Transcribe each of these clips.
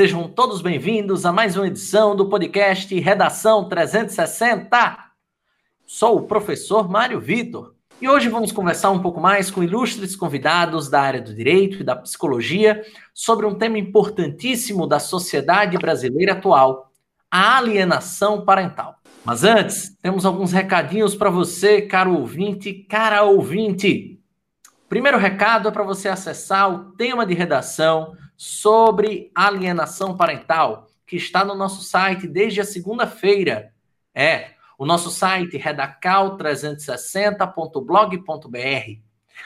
Sejam todos bem-vindos a mais uma edição do podcast Redação 360. Sou o professor Mário Vitor e hoje vamos conversar um pouco mais com ilustres convidados da área do direito e da psicologia sobre um tema importantíssimo da sociedade brasileira atual, a alienação parental. Mas antes, temos alguns recadinhos para você, caro ouvinte, cara ouvinte. Primeiro recado é para você acessar o tema de redação sobre alienação parental, que está no nosso site desde a segunda-feira. É, o nosso site redacal360.blog.br.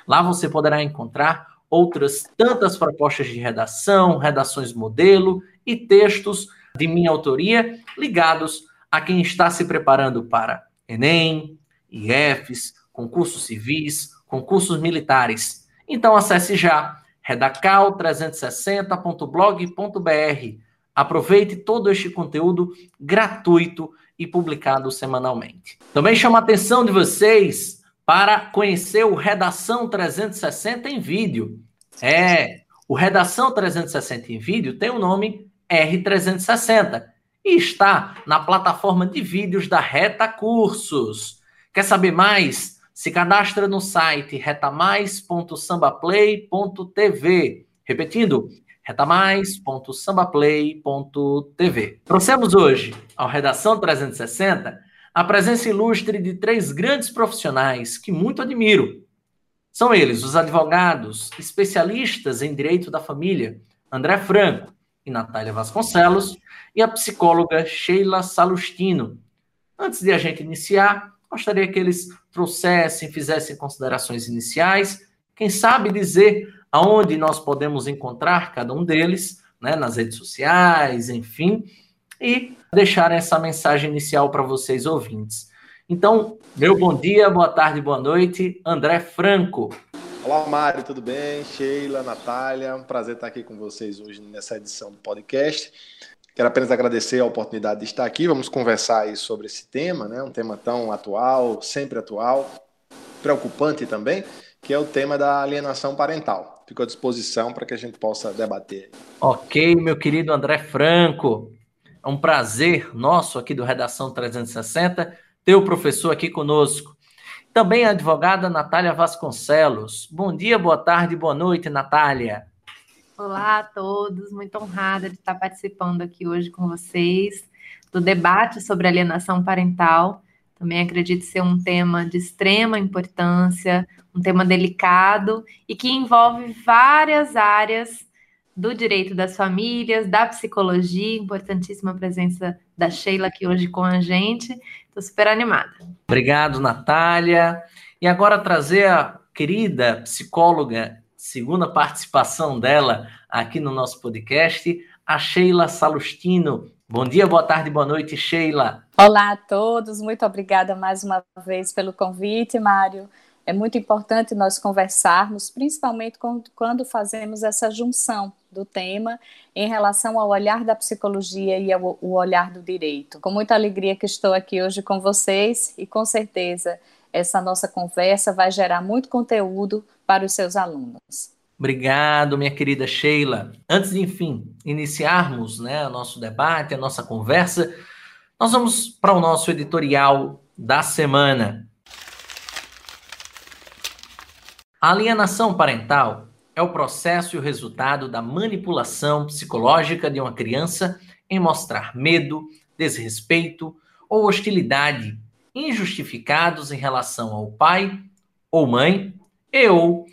Lá você poderá encontrar outras tantas propostas de redação, redações modelo e textos de minha autoria ligados a quem está se preparando para Enem, IEFs, concursos civis, concursos militares. Então acesse já redacal360.blog.br. Aproveite todo este conteúdo gratuito e publicado semanalmente. Também chamo a atenção de vocês para conhecer o Redação 360 em vídeo. É, o Redação 360 em vídeo tem o nome R360 e está na plataforma de vídeos da Reta Cursos. Quer saber mais? Se cadastra no site retamais.sambaplay.tv. Repetindo, retamais.sambaplay.tv. Trouxemos hoje ao Redação 360 a presença ilustre de três grandes profissionais que muito admiro. São eles os advogados especialistas em direito da família, André Franco e Natália Vasconcelos, e a psicóloga Sheila Salustino. Antes de a gente iniciar, gostaria que eles trouxessem, fizessem considerações iniciais, quem sabe dizer aonde nós podemos encontrar cada um deles, né, nas redes sociais, enfim, e deixar essa mensagem inicial para vocês ouvintes. Então, meu bom dia, boa tarde, boa noite, André Franco. Olá, Mário, tudo bem? Sheila, Natália, um prazer estar aqui com vocês hoje nessa edição do podcast. Quero apenas agradecer a oportunidade de estar aqui. Vamos conversar aí sobre esse tema, né? Um tema tão atual, sempre atual, preocupante também, que é o tema da alienação parental. Fico à disposição para que a gente possa debater. Ok, meu querido André Franco. É um prazer nosso aqui do Redação 360 ter o professor aqui conosco. Também a advogada Natália Vasconcelos. Bom dia, boa tarde, boa noite, Natália. Olá a todos, muito honrada de estar participando aqui hoje com vocês do debate sobre alienação parental. Também acredito ser um tema de extrema importância, um tema delicado e que envolve várias áreas do direito das famílias, da psicologia, importantíssima presença da Sheila aqui hoje com a gente. Estou super animada. Obrigado, Natália. E agora trazer a querida psicóloga segunda participação dela aqui no nosso podcast, a Sheila Salustino. Bom dia, boa tarde, boa noite, Sheila. Olá a todos, muito obrigada mais uma vez pelo convite, Mário. É muito importante nós conversarmos, principalmente quando fazemos essa junção do tema em relação ao olhar da psicologia e ao olhar do direito. Com muita alegria que estou aqui hoje com vocês e com certeza essa nossa conversa vai gerar muito conteúdo para os seus alunos. Obrigado, minha querida Sheila. Antes de, enfim, iniciarmos né, nosso debate, a nossa conversa, nós vamos para o nosso editorial da semana. A alienação parental é o processo e o resultado da manipulação psicológica de uma criança em mostrar medo, desrespeito ou hostilidade injustificados em relação ao pai ou mãe e ou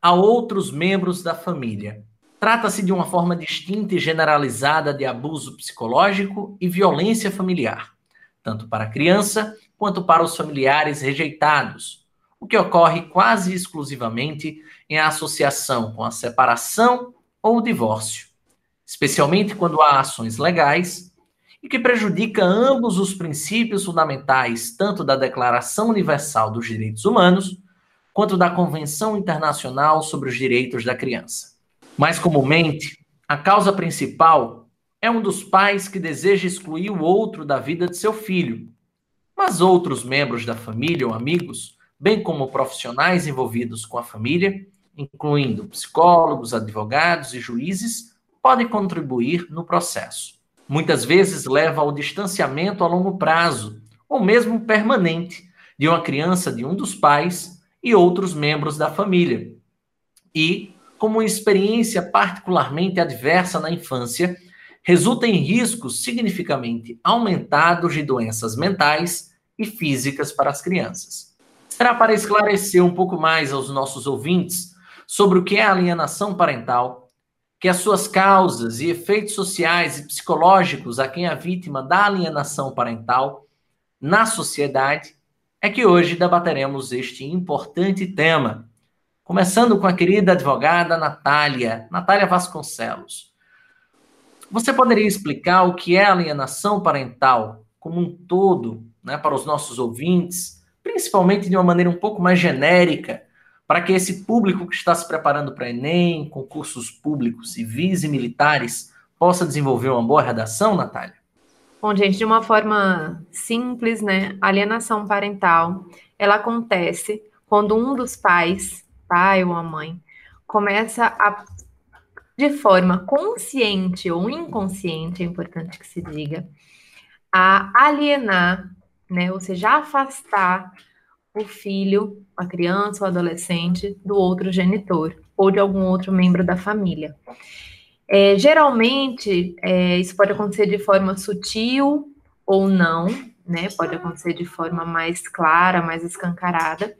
a outros membros da família. Trata-se de uma forma distinta e generalizada de abuso psicológico e violência familiar, tanto para a criança quanto para os familiares rejeitados, o que ocorre quase exclusivamente em associação com a separação ou divórcio, especialmente quando há ações legais e que prejudica ambos os princípios fundamentais, tanto da Declaração Universal dos Direitos Humanos, quanto da Convenção Internacional sobre os Direitos da Criança. Mais comumente, a causa principal é um dos pais que deseja excluir o outro da vida de seu filho, mas outros membros da família ou amigos, bem como profissionais envolvidos com a família, incluindo psicólogos, advogados e juízes, pode contribuir no processo. Muitas vezes leva ao distanciamento a longo prazo, ou mesmo permanente, de uma criança de um dos pais e outros membros da família. E, como experiência particularmente adversa na infância, resulta em riscos significativamente aumentados de doenças mentais e físicas para as crianças. Será para esclarecer um pouco mais aos nossos ouvintes sobre o que é alienação parental, que as suas causas e efeitos sociais e psicológicos a quem é vítima da alienação parental na sociedade, é que hoje debateremos este importante tema. Começando com a querida advogada Natália, Natália Vasconcelos. Você poderia explicar o que é alienação parental como um todo, né, para os nossos ouvintes, principalmente de uma maneira um pouco mais genérica, para que esse público que está se preparando para Enem, concursos públicos civis e militares, possa desenvolver uma boa redação, Natália? Bom, gente, de uma forma simples, né? Alienação parental, ela acontece quando um dos pais, pai ou a mãe, começa a de forma consciente ou inconsciente, é importante que se diga, a alienar, né, ou seja, afastar o filho, a criança ou adolescente do outro genitor ou de algum outro membro da família. É, geralmente, é, isso pode acontecer de forma sutil ou não, né? Pode acontecer de forma mais clara, mais escancarada.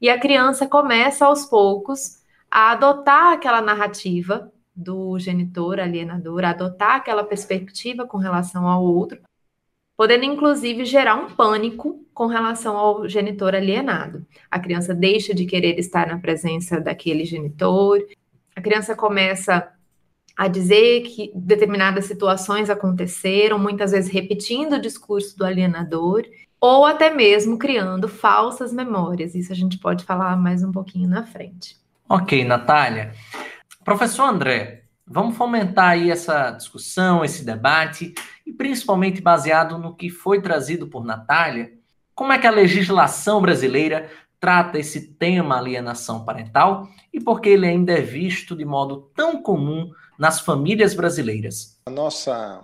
E a criança começa aos poucos a adotar aquela narrativa do genitor alienador, adotar aquela perspectiva com relação ao outro, podendo inclusive gerar um pânico com relação ao genitor alienado. A criança deixa de querer estar na presença daquele genitor, a criança começa a dizer que determinadas situações aconteceram, muitas vezes repetindo o discurso do alienador, ou até mesmo criando falsas memórias. Isso a gente pode falar mais um pouquinho na frente. Ok, Natália. Professor André, vamos fomentar aí essa discussão, esse debate, e principalmente baseado no que foi trazido por Natália, como é que a legislação brasileira trata esse tema alienação parental e por que ele ainda é visto de modo tão comum nas famílias brasileiras? A nossa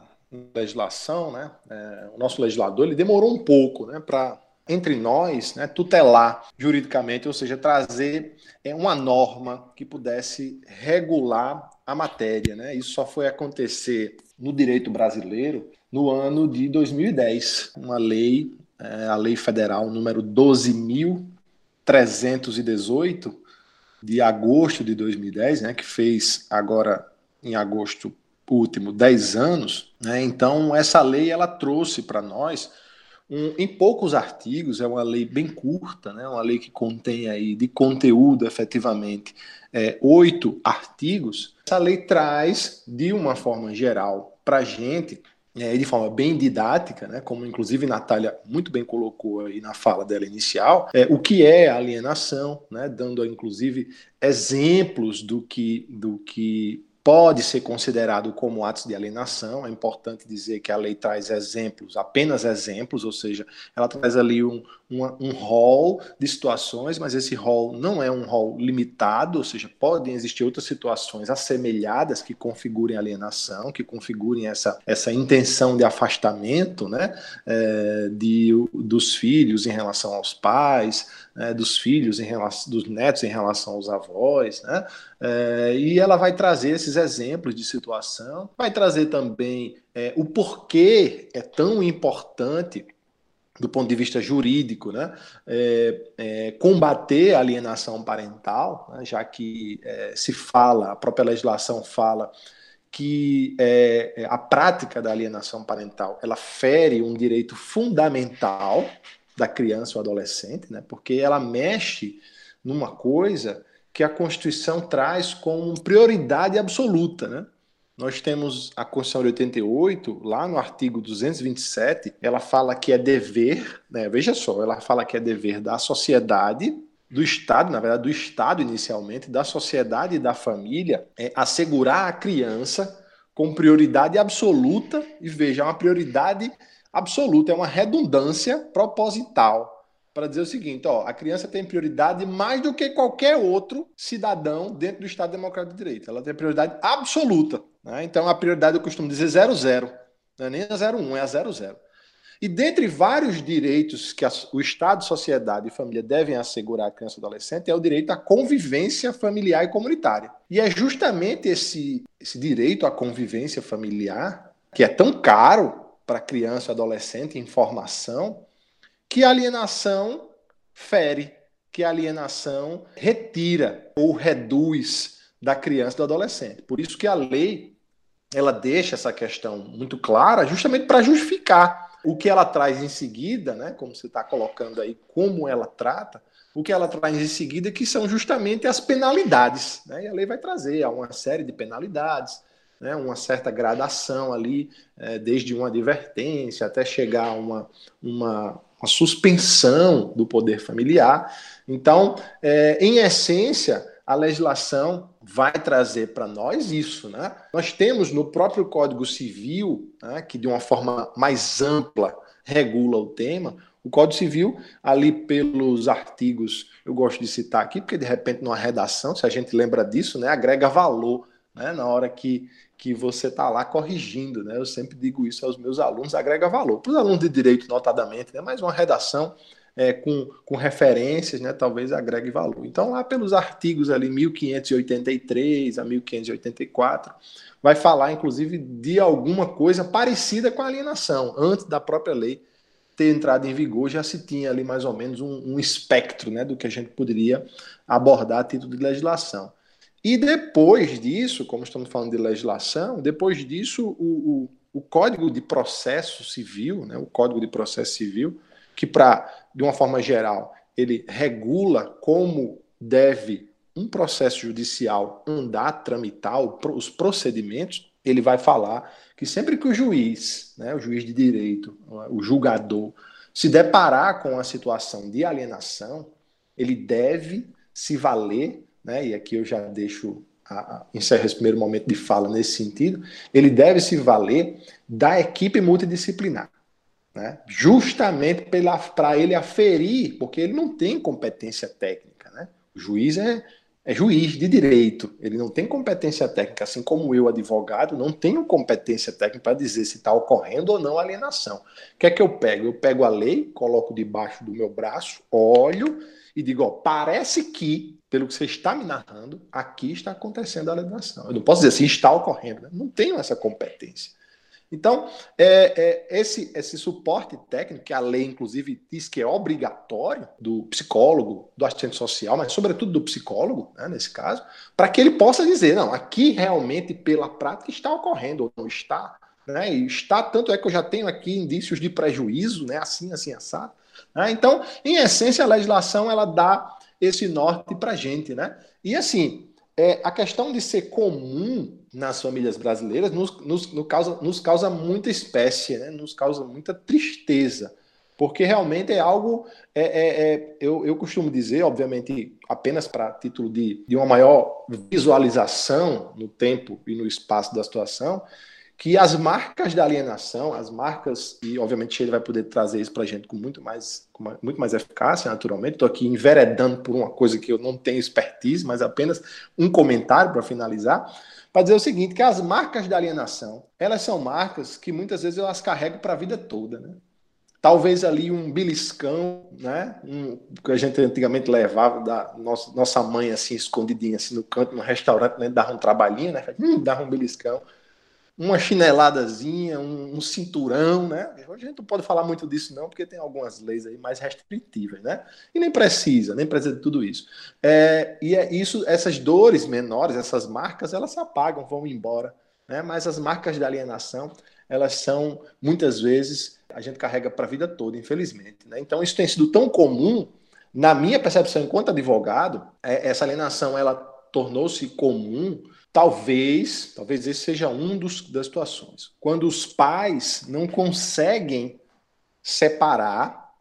legislação, né, é, o nosso legislador, ele demorou um pouco né, para entre nós, né, tutelar juridicamente, ou seja, trazer é, uma norma que pudesse regular a matéria. Né? Isso só foi acontecer no direito brasileiro no ano de 2010, uma lei, é, a lei federal número 12.318 de agosto de 2010, né, que fez agora em agosto último 10 anos. Né? Então essa lei ela trouxe para nós um, em poucos artigos, é uma lei bem curta, né? uma lei que contém aí de conteúdo efetivamente é, oito artigos. Essa lei traz, de uma forma geral, para a gente, é, de forma bem didática, né, como inclusive Natália muito bem colocou aí na fala dela inicial, é, o que é alienação, né, dando inclusive exemplos do que, do que pode ser considerado como atos de alienação. É importante dizer que a lei traz exemplos, apenas exemplos, ou seja, ela traz ali um, um, um rol de situações, mas esse rol não é um rol limitado, ou seja, podem existir outras situações assemelhadas que configurem alienação, que configurem essa, essa intenção de afastamento né, é, de, dos filhos em relação aos pais, né, dos filhos em relação, dos netos em relação aos avós, né? É, e ela vai trazer esses exemplos de situação, vai trazer também é, o porquê é tão importante do ponto de vista jurídico, né, é, é, combater a alienação parental, né, já que é, se fala, a própria legislação fala que é, é, a prática da alienação parental ela fere um direito fundamental da criança ou adolescente, né, porque ela mexe numa coisa que a Constituição traz como prioridade absoluta, né? Nós temos a Constituição de 88, lá no artigo 227, ela fala que é dever, né? veja só, ela fala que é dever da sociedade, do Estado, na verdade, do Estado inicialmente, da sociedade e da família, é assegurar a criança com prioridade absoluta, e veja, é uma prioridade absoluta, é uma redundância proposital para dizer o seguinte: ó, a criança tem prioridade mais do que qualquer outro cidadão dentro do Estado Democrático de Direito. Ela tem prioridade absoluta. Né? Então a prioridade eu costumo dizer 00, não é nem a 01, é a 00. E dentre vários direitos que o Estado, sociedade e família devem assegurar à criança e adolescente é o direito à convivência familiar e comunitária. E é justamente esse, esse direito à convivência familiar, que é tão caro para criança e adolescente em formação, que a alienação fere, que a alienação retira ou reduz da criança e do adolescente. Por isso que a lei ela deixa essa questão muito clara, justamente para justificar o que ela traz em seguida, né, como você está colocando aí, como ela trata, o que ela traz em seguida, que são justamente as penalidades. Né, e a lei vai trazer uma série de penalidades, né, uma certa gradação ali, é, desde uma advertência até chegar a uma, uma, uma suspensão do poder familiar. Então, é, em essência, a legislação vai trazer para nós isso. Né? Nós temos no próprio Código Civil, né, que de uma forma mais ampla regula o tema, o Código Civil, ali pelos artigos, eu gosto de citar aqui, porque de repente numa redação, se a gente lembra disso, né, agrega valor né, na hora que, que você está lá corrigindo. Né? Eu sempre digo isso aos meus alunos, agrega valor. Para os alunos de direito, notadamente, né, mais uma redação é, com, com referências, né, talvez agregue valor. Então, lá pelos artigos ali 1583 a 1584, vai falar, inclusive, de alguma coisa parecida com a alienação. Antes da própria lei ter entrado em vigor, já se tinha ali mais ou menos um, um espectro né, do que a gente poderia abordar a título de legislação. E depois disso, como estamos falando de legislação, depois disso, o, o, o Código de Processo Civil, né, o Código de Processo Civil, que para, de uma forma geral, ele regula como deve um processo judicial andar, tramitar os procedimentos, ele vai falar que sempre que o juiz, né, o juiz de direito, o julgador, se deparar com a situação de alienação, ele deve se valer, né, e aqui eu já deixo a, a, encerro esse primeiro momento de fala nesse sentido, ele deve se valer da equipe multidisciplinar né? justamente para ele aferir, porque ele não tem competência técnica. Né? O juiz é, é juiz de direito, ele não tem competência técnica, assim como eu, advogado, não tenho competência técnica para dizer se está ocorrendo ou não alienação. O que é que eu pego? Eu pego a lei, coloco debaixo do meu braço, olho e digo: ó, parece que, pelo que você está me narrando, aqui está acontecendo a alienação. Eu não posso dizer assim, está ocorrendo, né? não tenho essa competência. Então, é, é, esse, esse suporte técnico, que a lei, inclusive, diz que é obrigatório do psicólogo, do assistente social, mas sobretudo do psicólogo, né, nesse caso, para que ele possa dizer, não, aqui realmente, pela prática, está ocorrendo ou não está. Né, e está, tanto é que eu já tenho aqui indícios de prejuízo, né, assim, assim, assado. Né, então, em essência, a legislação ela dá esse norte para a gente. Né? E assim, é, a questão de ser comum nas famílias brasileiras nos, nos, nos, causa, nos causa muita espécie, né? nos causa muita tristeza, porque realmente é algo, é, é, é eu, eu costumo dizer, obviamente, apenas para título de, de uma maior visualização no tempo e no espaço da situação, que as marcas da alienação, as marcas, e obviamente ele vai poder trazer isso para a gente com muito mais, com muito mais eficácia, naturalmente. Estou aqui enveredando por uma coisa que eu não tenho expertise, mas apenas um comentário para finalizar, para dizer o seguinte: que as marcas da alienação, elas são marcas que muitas vezes eu as carrego para a vida toda, né? Talvez ali um beliscão, né? Um, que a gente antigamente levava da nossa, nossa mãe assim, escondidinha assim no canto, no restaurante, né? dava um trabalhinho, né? Hum, dava um beliscão uma chineladazinha, um, um, cinturão, né? A gente não pode falar muito disso não, porque tem algumas leis aí mais restritivas, né? E nem precisa, nem precisa de tudo isso. É, e é isso, essas dores menores, essas marcas, elas se apagam, vão embora, né? Mas as marcas da alienação, elas são muitas vezes a gente carrega para a vida toda, infelizmente, né? Então isso tem sido tão comum na minha percepção enquanto advogado, é, essa alienação ela tornou-se comum Talvez, talvez esse seja um dos, das situações. Quando os pais não conseguem separar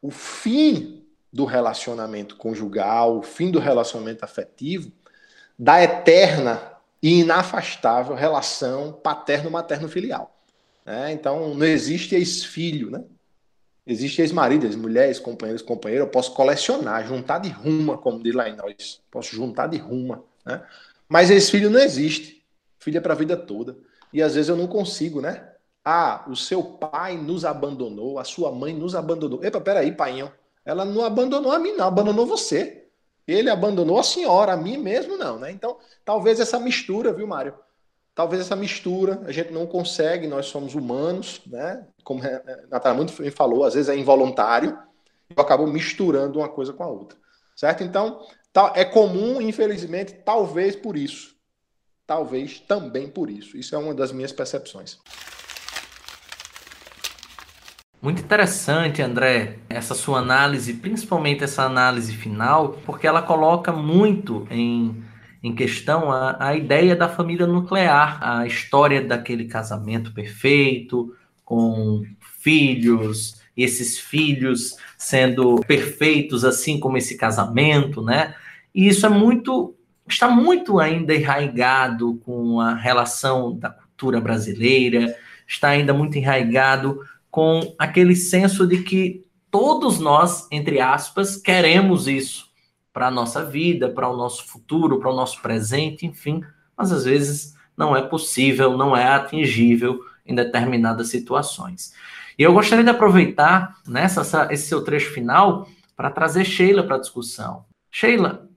o fim do relacionamento conjugal, o fim do relacionamento afetivo, da eterna e inafastável relação paterno-materno-filial. Né? Então, não existe ex-filho, né? Existe ex-marido, ex-mulher, ex-companheiro, ex-companheiro. Eu posso colecionar, juntar de ruma, como diz lá em nós. Posso juntar de ruma. Né? Mas esse filho não existe. Filho é para a vida toda. E às vezes eu não consigo, né? Ah, o seu pai nos abandonou, a sua mãe nos abandonou. Epa, peraí, painho. Ela não abandonou a mim, não, abandonou você. Ele abandonou a senhora, a mim mesmo não, né? Então, talvez essa mistura, viu, Mário? Talvez essa mistura, a gente não consegue, nós somos humanos, né? Como a Natália muito bem falou, às vezes é involuntário, eu acabo misturando uma coisa com a outra, certo? Então, é comum, infelizmente, talvez por isso. Talvez também por isso. Isso é uma das minhas percepções. Muito interessante, André, essa sua análise, principalmente essa análise final, porque ela coloca muito em, em questão a, a ideia da família nuclear, a história daquele casamento perfeito, com filhos, e esses filhos sendo perfeitos, assim como esse casamento, né? E isso é muito, está muito ainda enraigado com a relação da cultura brasileira, está ainda muito enraigado com aquele senso de que todos nós, entre aspas, queremos isso para a nossa vida, para o nosso futuro, para o nosso presente, enfim, mas às vezes não é possível, não é atingível em determinadas situações. E eu gostaria de aproveitar nessa esse seu trecho final para trazer Sheila para a discussão. Sheila,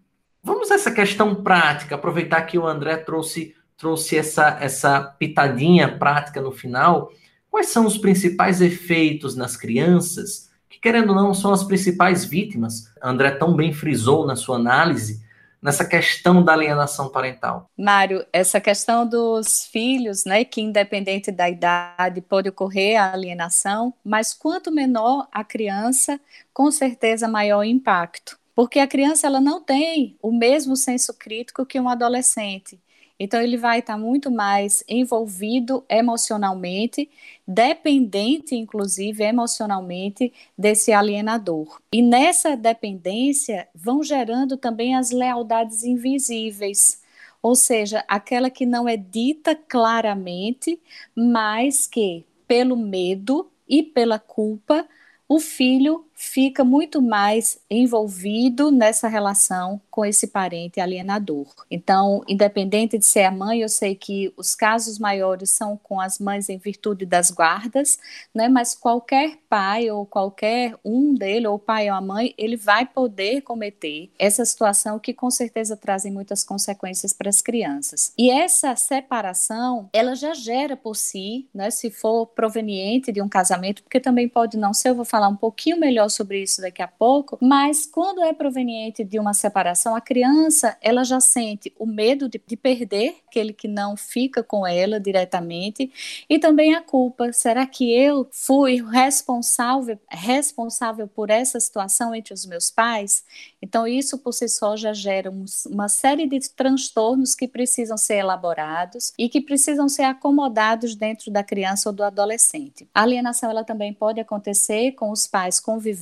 vamos a essa questão prática, aproveitar que o André trouxe trouxe essa essa pitadinha prática no final Quais são os principais efeitos nas crianças, que querendo ou não são as principais vítimas? André tão bem frisou na sua análise nessa questão da alienação parental. Mário, essa questão dos filhos, né, que independente da idade pode ocorrer a alienação, mas quanto menor a criança, com certeza maior o impacto. Porque a criança ela não tem o mesmo senso crítico que um adolescente. Então, ele vai estar muito mais envolvido emocionalmente, dependente, inclusive, emocionalmente, desse alienador. E nessa dependência vão gerando também as lealdades invisíveis. Ou seja, aquela que não é dita claramente, mas que, pelo medo e pela culpa, o filho fica muito mais envolvido nessa relação com esse parente alienador. Então, independente de ser a mãe, eu sei que os casos maiores são com as mães em virtude das guardas, né? Mas qualquer pai ou qualquer um dele, ou o pai ou a mãe, ele vai poder cometer essa situação que com certeza trazem muitas consequências para as crianças. E essa separação, ela já gera por si, né? Se for proveniente de um casamento, porque também pode não ser, eu vou falar um pouquinho melhor sobre isso daqui a pouco, mas quando é proveniente de uma separação a criança ela já sente o medo de, de perder aquele que não fica com ela diretamente e também a culpa. Será que eu fui responsável responsável por essa situação entre os meus pais? Então isso por si só já gera um, uma série de transtornos que precisam ser elaborados e que precisam ser acomodados dentro da criança ou do adolescente. A alienação ela também pode acontecer com os pais convivendo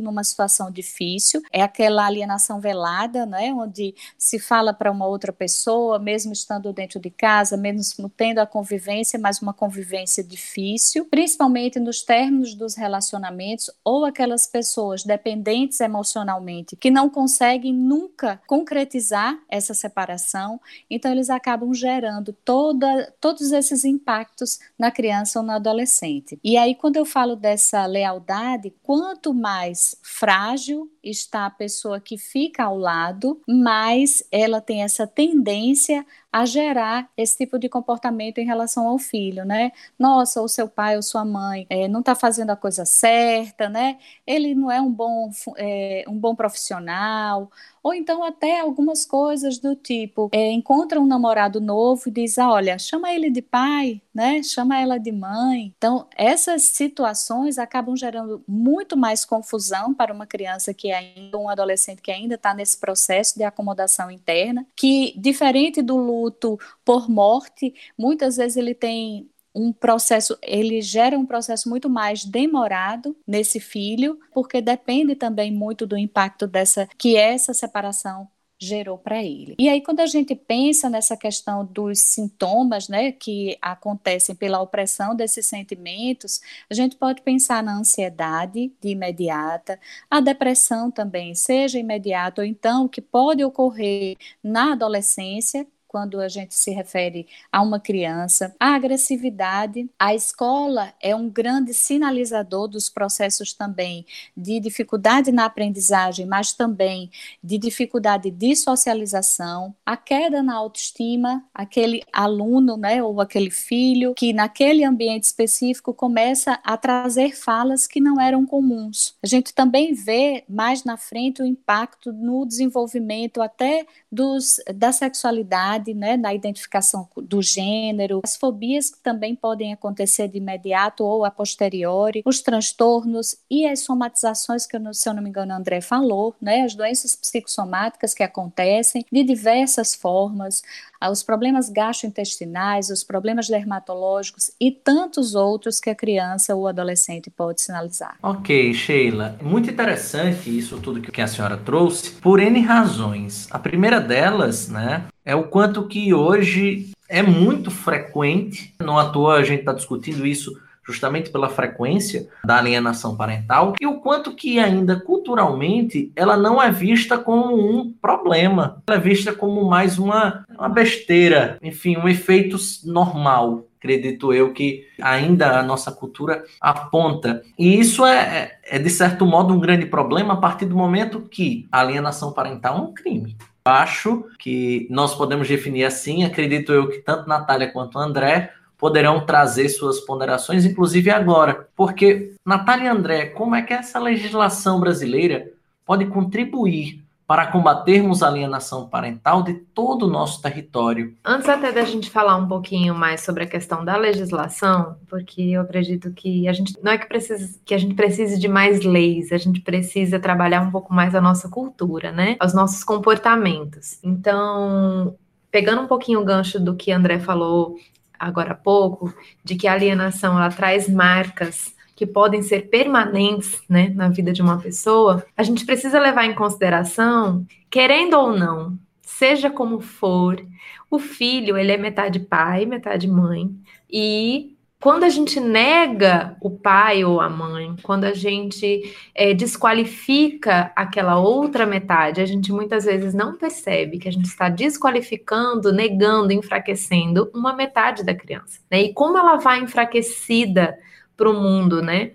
numa situação difícil, é aquela alienação velada, né, onde se fala para uma outra pessoa, mesmo estando dentro de casa, mesmo tendo a convivência, mas uma convivência difícil, principalmente nos términos dos relacionamentos ou aquelas pessoas dependentes emocionalmente que não conseguem nunca concretizar essa separação, então eles acabam gerando toda, todos esses impactos na criança ou no adolescente. E aí, quando eu falo dessa lealdade, quanto mais frágil está a pessoa que fica ao lado, mais ela tem essa tendência a gerar esse tipo de comportamento em relação ao filho, né? Nossa, o seu pai ou sua mãe é, não está fazendo a coisa certa, né? Ele não é um bom, é, um bom profissional, ou então até algumas coisas do tipo, é, encontra um namorado novo e diz, ah, olha, chama ele de pai, né? Chama ela de mãe. Então, essas situações acabam gerando muito mais confusão para uma criança que ainda, um adolescente que ainda está nesse processo de acomodação interna, que diferente do luto por morte, muitas vezes ele tem um processo, ele gera um processo muito mais demorado nesse filho, porque depende também muito do impacto dessa que essa separação gerou para ele. E aí quando a gente pensa nessa questão dos sintomas, né, que acontecem pela opressão desses sentimentos, a gente pode pensar na ansiedade de imediata, a depressão também, seja imediata ou então que pode ocorrer na adolescência, quando a gente se refere a uma criança, a agressividade. A escola é um grande sinalizador dos processos também de dificuldade na aprendizagem, mas também de dificuldade de socialização, a queda na autoestima, aquele aluno, né, ou aquele filho que naquele ambiente específico começa a trazer falas que não eram comuns. A gente também vê mais na frente o impacto no desenvolvimento até dos, da sexualidade, né, na identificação do gênero, as fobias que também podem acontecer de imediato ou a posteriori, os transtornos e as somatizações que, se eu não me engano, André falou, né, as doenças psicossomáticas que acontecem de diversas formas, os problemas gastrointestinais, os problemas dermatológicos e tantos outros que a criança ou adolescente pode sinalizar. Ok, Sheila. Muito interessante isso tudo que a senhora trouxe, por N razões. A primeira delas, né, é o quanto que hoje é muito frequente, não à toa a gente está discutindo isso justamente pela frequência da alienação parental, e o quanto que ainda culturalmente ela não é vista como um problema, ela é vista como mais uma, uma besteira, enfim, um efeito normal, acredito eu que ainda a nossa cultura aponta. E isso é, é, é, de certo modo, um grande problema a partir do momento que a alienação parental é um crime. Acho que nós podemos definir assim, acredito eu que tanto Natália quanto André poderão trazer suas ponderações, inclusive agora. Porque, Natália e André, como é que essa legislação brasileira pode contribuir para combatermos a alienação parental de todo o nosso território. Antes até da gente falar um pouquinho mais sobre a questão da legislação, porque eu acredito que a gente não é que, precisa, que a gente precise de mais leis, a gente precisa trabalhar um pouco mais a nossa cultura, né? Os nossos comportamentos. Então, pegando um pouquinho o gancho do que André falou agora há pouco, de que a alienação ela traz marcas que podem ser permanentes né, na vida de uma pessoa, a gente precisa levar em consideração, querendo ou não, seja como for, o filho ele é metade pai, metade mãe, e quando a gente nega o pai ou a mãe, quando a gente é, desqualifica aquela outra metade, a gente muitas vezes não percebe que a gente está desqualificando, negando, enfraquecendo uma metade da criança. Né? E como ela vai enfraquecida para o mundo, né?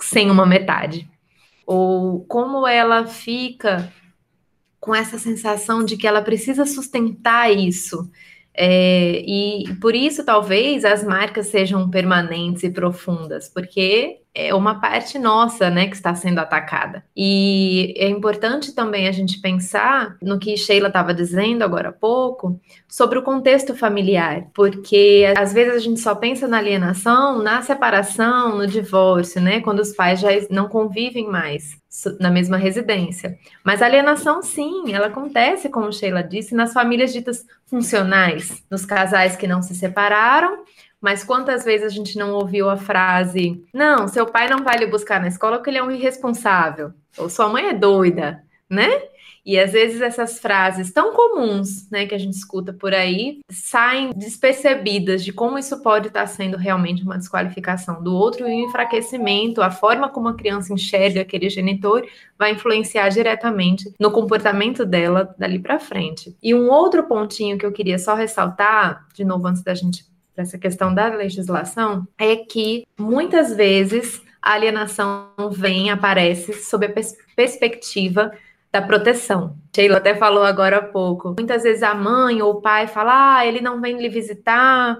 Sem uma metade. Ou como ela fica com essa sensação de que ela precisa sustentar isso é, e por isso, talvez, as marcas sejam permanentes e profundas, porque é uma parte nossa, né, que está sendo atacada. E é importante também a gente pensar no que Sheila estava dizendo agora há pouco, sobre o contexto familiar, porque às vezes a gente só pensa na alienação, na separação, no divórcio, né, quando os pais já não convivem mais na mesma residência. Mas alienação, sim, ela acontece, como Sheila disse, nas famílias ditas funcionais, nos casais que não se separaram, mas quantas vezes a gente não ouviu a frase: não, seu pai não vai lhe buscar na escola porque ele é um irresponsável, ou sua mãe é doida, né? E às vezes essas frases tão comuns, né, que a gente escuta por aí, saem despercebidas de como isso pode estar sendo realmente uma desqualificação do outro e um enfraquecimento, a forma como a criança enxerga aquele genitor vai influenciar diretamente no comportamento dela dali para frente. E um outro pontinho que eu queria só ressaltar, de novo antes da gente para essa questão da legislação, é que muitas vezes a alienação vem, aparece sob a pers perspectiva da proteção. Sheila até falou agora há pouco. Muitas vezes a mãe ou o pai fala: ah, ele não vem lhe visitar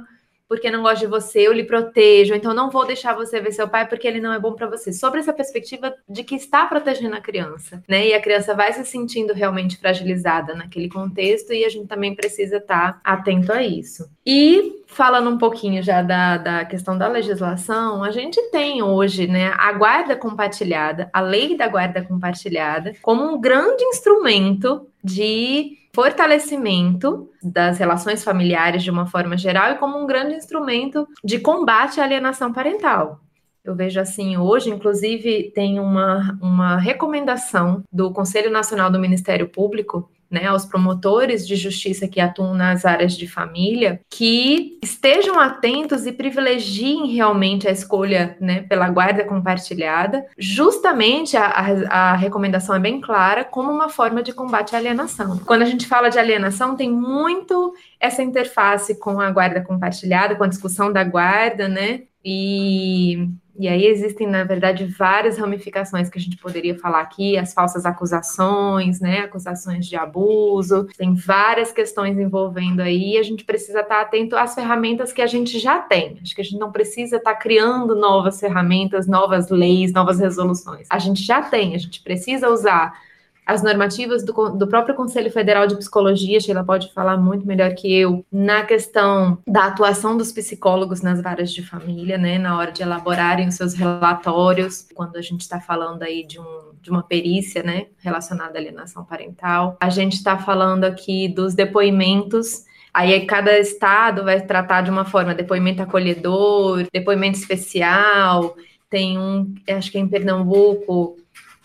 porque não gosta de você, eu lhe protejo, então não vou deixar você ver seu pai porque ele não é bom para você. Sobre essa perspectiva de que está protegendo a criança, né? E a criança vai se sentindo realmente fragilizada naquele contexto e a gente também precisa estar atento a isso. E falando um pouquinho já da, da questão da legislação, a gente tem hoje, né, a guarda compartilhada, a lei da guarda compartilhada, como um grande instrumento de fortalecimento das relações familiares de uma forma geral e como um grande instrumento de combate à alienação parental. Eu vejo assim hoje, inclusive, tem uma, uma recomendação do Conselho Nacional do Ministério Público né, aos promotores de justiça que atuam nas áreas de família, que estejam atentos e privilegiem realmente a escolha né, pela guarda compartilhada. Justamente a, a, a recomendação é bem clara como uma forma de combate à alienação. Quando a gente fala de alienação, tem muito essa interface com a guarda compartilhada, com a discussão da guarda, né? E e aí existem, na verdade, várias ramificações que a gente poderia falar aqui, as falsas acusações, né, acusações de abuso, tem várias questões envolvendo aí, e a gente precisa estar atento às ferramentas que a gente já tem. Acho que a gente não precisa estar criando novas ferramentas, novas leis, novas resoluções. A gente já tem, a gente precisa usar as normativas do, do, próprio Conselho Federal de Psicologia, Sheila pode falar muito melhor que eu, na questão da atuação dos psicólogos nas varas de família, né, na hora de elaborarem os seus relatórios, quando a gente está falando aí de, um, de uma perícia, né, relacionada à alienação parental. A gente está falando aqui dos depoimentos Aí cada estado vai tratar de uma forma, depoimento acolhedor, depoimento especial. Tem um, acho que é em Pernambuco,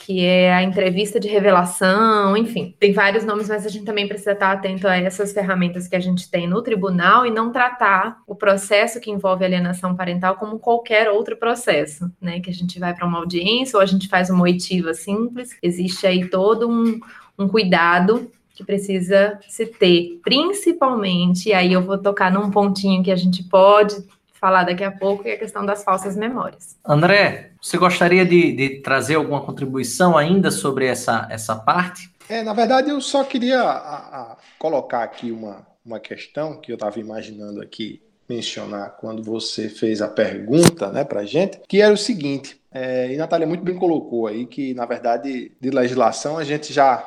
que é a entrevista de revelação, enfim, tem vários nomes, mas a gente também precisa estar atento a essas ferramentas que a gente tem no tribunal e não tratar o processo que envolve alienação parental como qualquer outro processo, né? Que a gente vai para uma audiência ou a gente faz uma oitiva simples, existe aí todo um, um cuidado que precisa se ter, principalmente, e aí eu vou tocar num pontinho que a gente pode falar daqui a pouco, que é a questão das falsas memórias. André, você gostaria de, de trazer alguma contribuição ainda sobre essa, essa parte? É, na verdade, eu só queria a, a, colocar aqui uma, uma questão que eu estava imaginando aqui mencionar quando você fez a pergunta né, para a gente, que era o seguinte, é, e Natália muito bem colocou aí que, na verdade, de legislação a gente já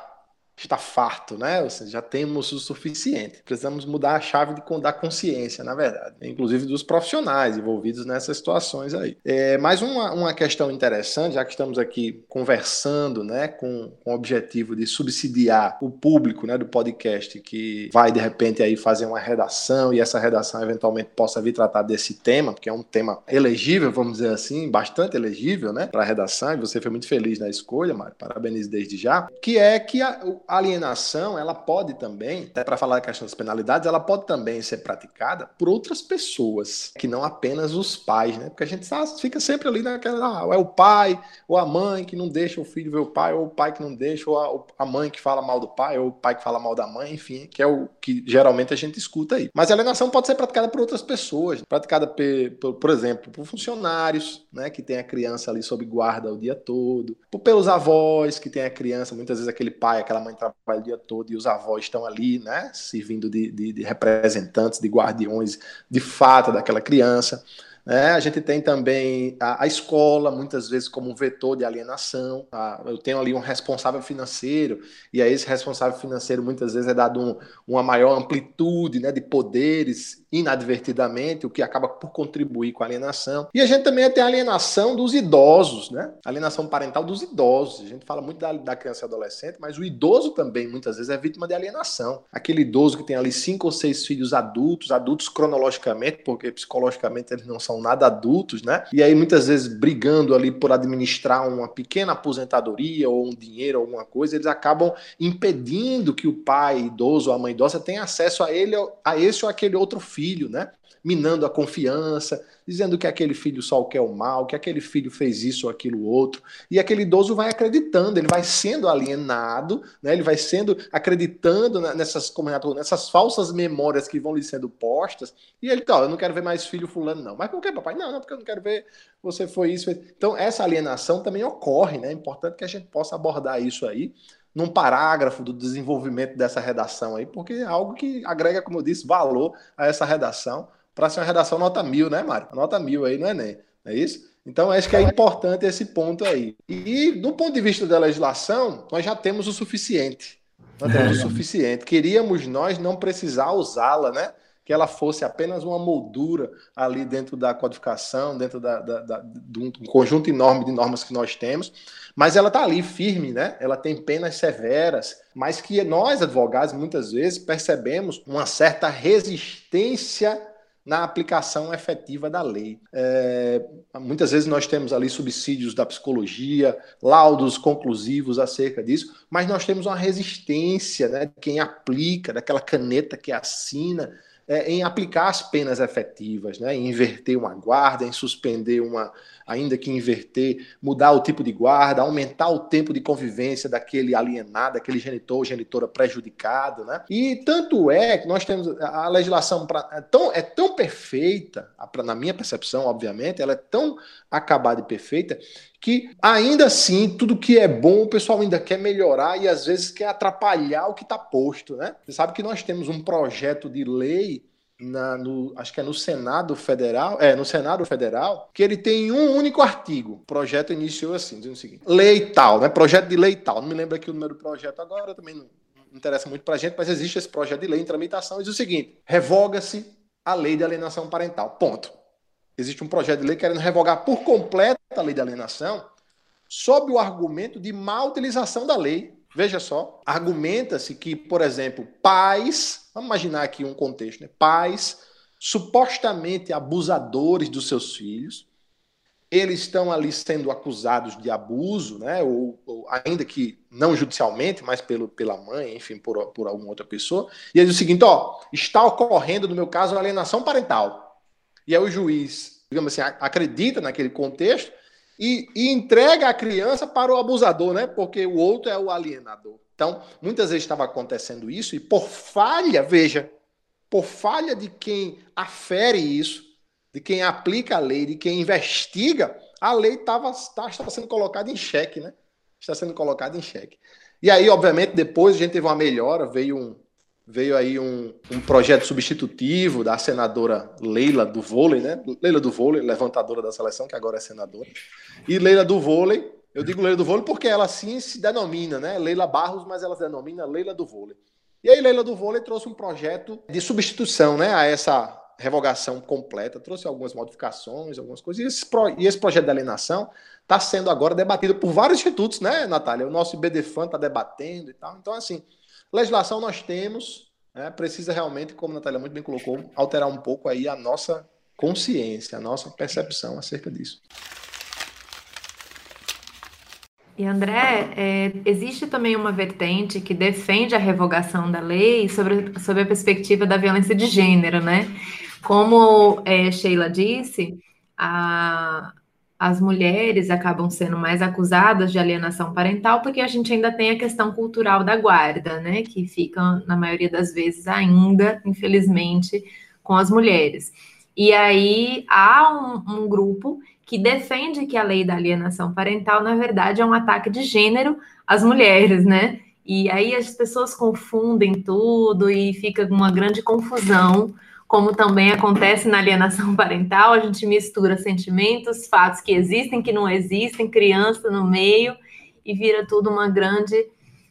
está farto, né? Ou seja, já temos o suficiente. Precisamos mudar a chave de, da consciência, na verdade, inclusive dos profissionais envolvidos nessas situações aí. É, mais uma, uma questão interessante, já que estamos aqui conversando, né, com, com o objetivo de subsidiar o público, né, do podcast que vai de repente aí fazer uma redação e essa redação eventualmente possa vir tratar desse tema, porque é um tema elegível, vamos dizer assim, bastante elegível, né, para redação. E você foi muito feliz na escolha, Mário. Parabéns desde já. Que é que a alienação, ela pode também, até para falar da questão das penalidades, ela pode também ser praticada por outras pessoas, que não apenas os pais, né? Porque a gente fica sempre ali naquela, ah, é o pai ou a mãe que não deixa o filho ver o pai, ou o pai que não deixa, ou a, a mãe que fala mal do pai, ou o pai que fala mal da mãe, enfim, que é o que geralmente a gente escuta aí. Mas a alienação pode ser praticada por outras pessoas, praticada, por, por exemplo, por funcionários, né, que tem a criança ali sob guarda o dia todo, por, pelos avós que tem a criança, muitas vezes aquele pai, aquela mãe trabalha o dia todo e os avós estão ali, né, servindo de, de, de representantes, de guardiões de fato daquela criança. Né? A gente tem também a, a, escola, muitas vezes, como um vetor de alienação. Tá? Eu tenho ali um responsável financeiro, e a esse responsável financeiro muitas vezes é dado um, uma maior amplitude né, de poderes inadvertidamente, o que acaba por contribuir com a alienação. E a gente também tem a alienação dos idosos, né? alienação parental dos idosos. A gente fala muito da, da criança e adolescente, mas o idoso também muitas vezes é vítima de alienação. Aquele idoso que tem ali cinco ou seis filhos adultos, adultos cronologicamente, porque psicologicamente eles não são nada adultos, né? E aí muitas vezes brigando ali por administrar uma pequena aposentadoria ou um dinheiro, alguma coisa, eles acabam impedindo que o pai idoso ou a mãe idosa tenha acesso a ele, a esse ou aquele outro filho, né? Minando a confiança, dizendo que aquele filho só quer o mal, que aquele filho fez isso ou aquilo outro. E aquele idoso vai acreditando, ele vai sendo alienado, né? ele vai sendo acreditando nessas, como é, nessas falsas memórias que vão lhe sendo postas. E ele, tá, eu não quero ver mais filho fulano, não. Mas por que, papai? Não, não, porque eu não quero ver você foi isso. Então, essa alienação também ocorre, né? É importante que a gente possa abordar isso aí num parágrafo do desenvolvimento dessa redação aí, porque é algo que agrega, como eu disse, valor a essa redação para ser uma redação nota mil, né, Mário? Nota mil aí no Enem, não é isso? Então, acho que é importante esse ponto aí. E, do ponto de vista da legislação, nós já temos o suficiente. Nós temos o suficiente. Queríamos nós não precisar usá-la, né? Que ela fosse apenas uma moldura ali dentro da codificação, dentro da, da, da, de um conjunto enorme de normas que nós temos. Mas ela está ali firme, né? Ela tem penas severas, mas que nós, advogados, muitas vezes percebemos uma certa resistência na aplicação efetiva da lei. É, muitas vezes nós temos ali subsídios da psicologia, laudos conclusivos acerca disso, mas nós temos uma resistência né, de quem aplica, daquela caneta que assina, é, em aplicar as penas efetivas, né, em inverter uma guarda, em suspender uma, ainda que inverter, mudar o tipo de guarda, aumentar o tempo de convivência daquele alienado, daquele genitor ou genitora prejudicado, né? E tanto é que nós temos a legislação pra, é, tão, é tão perfeita, na minha percepção, obviamente, ela é tão acabada e perfeita que ainda assim tudo que é bom o pessoal ainda quer melhorar e às vezes quer atrapalhar o que está posto, né? Você sabe que nós temos um projeto de lei na, no, acho que é no Senado Federal, é, no Senado Federal, que ele tem um único artigo. O projeto iniciou assim, dizendo o seguinte: lei tal, né? Projeto de lei tal. Não me lembro aqui o número do projeto agora, também não, interessa muito para a gente, mas existe esse projeto de lei em tramitação. Diz o seguinte: revoga-se a lei de alienação parental. Ponto. Existe um projeto de lei querendo revogar por completo a lei de alienação, sob o argumento de má utilização da lei Veja só, argumenta-se que, por exemplo, pais, vamos imaginar aqui um contexto, né? Pais supostamente abusadores dos seus filhos, eles estão ali sendo acusados de abuso, né? Ou, ou ainda que não judicialmente, mas pelo, pela mãe, enfim, por, por alguma outra pessoa. E ele o seguinte: ó, está ocorrendo, no meu caso, alienação parental. E aí o juiz, digamos assim, acredita naquele contexto e, e, entrega a criança para o abusador, né? Porque o outro é o alienador. Então, muitas vezes estava acontecendo isso e por falha, veja, por falha de quem afere isso, de quem aplica a lei, de quem investiga, a lei tá, estava sendo colocada em xeque, né? Está sendo colocada em xeque. E aí, obviamente, depois a gente teve uma melhora, veio um, veio aí um, um projeto substitutivo da senadora Leila do vôlei, né? Leila do vôlei, levantadora da seleção, que agora é senadora. E Leila do vôlei, eu digo Leila do vôlei porque ela assim se denomina, né? Leila Barros, mas ela se denomina Leila do vôlei. E aí Leila do vôlei trouxe um projeto de substituição, né, a essa revogação completa, trouxe algumas modificações, algumas coisas. E esse, pro, e esse projeto de alienação está sendo agora debatido por vários institutos, né, Natália? O nosso IBDFAN está debatendo e tal. Então, assim, Legislação nós temos, né, precisa realmente, como a Natália muito bem colocou, alterar um pouco aí a nossa consciência, a nossa percepção acerca disso. E André, é, existe também uma vertente que defende a revogação da lei sobre, sobre a perspectiva da violência de gênero, né? Como é, Sheila disse, a, as mulheres acabam sendo mais acusadas de alienação parental porque a gente ainda tem a questão cultural da guarda, né, que fica na maioria das vezes ainda, infelizmente, com as mulheres. E aí há um, um grupo que defende que a lei da alienação parental, na verdade, é um ataque de gênero às mulheres, né? E aí as pessoas confundem tudo e fica uma grande confusão como também acontece na alienação parental, a gente mistura sentimentos, fatos que existem, que não existem, criança no meio, e vira tudo uma grande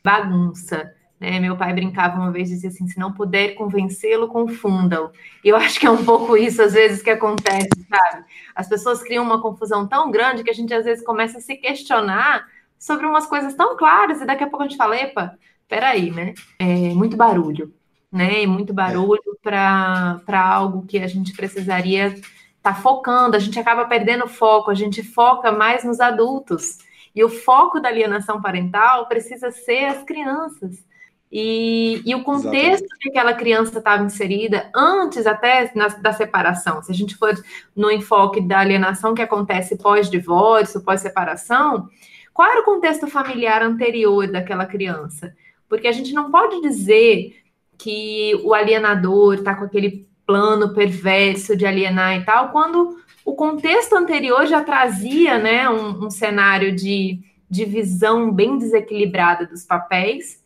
bagunça. Né? Meu pai brincava uma vez, dizia assim, se não puder convencê-lo, confunda-o. E eu acho que é um pouco isso, às vezes, que acontece, sabe? As pessoas criam uma confusão tão grande que a gente, às vezes, começa a se questionar sobre umas coisas tão claras, e daqui a pouco a gente fala, epa, peraí, né? É muito barulho né? E muito barulho para algo que a gente precisaria estar tá focando. A gente acaba perdendo foco, a gente foca mais nos adultos. E o foco da alienação parental precisa ser as crianças. E, e o contexto Exatamente. que aquela criança estava inserida antes até na, da separação. Se a gente for no enfoque da alienação que acontece pós-divórcio, pós-separação, qual era o contexto familiar anterior daquela criança? Porque a gente não pode dizer que o alienador está com aquele plano perverso de alienar e tal, quando o contexto anterior já trazia né, um, um cenário de divisão bem desequilibrada dos papéis.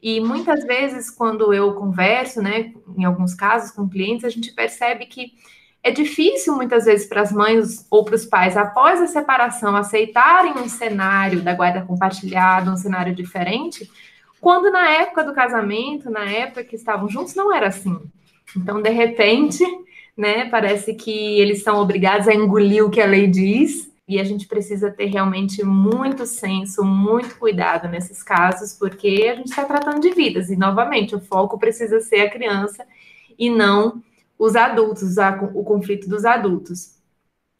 E muitas vezes, quando eu converso, né, em alguns casos com clientes, a gente percebe que é difícil muitas vezes para as mães ou para os pais, após a separação, aceitarem um cenário da guarda compartilhada, um cenário diferente, quando na época do casamento, na época que estavam juntos, não era assim. Então, de repente, né, parece que eles são obrigados a engolir o que a lei diz, e a gente precisa ter realmente muito senso, muito cuidado nesses casos, porque a gente está tratando de vidas, e novamente, o foco precisa ser a criança e não os adultos, o conflito dos adultos.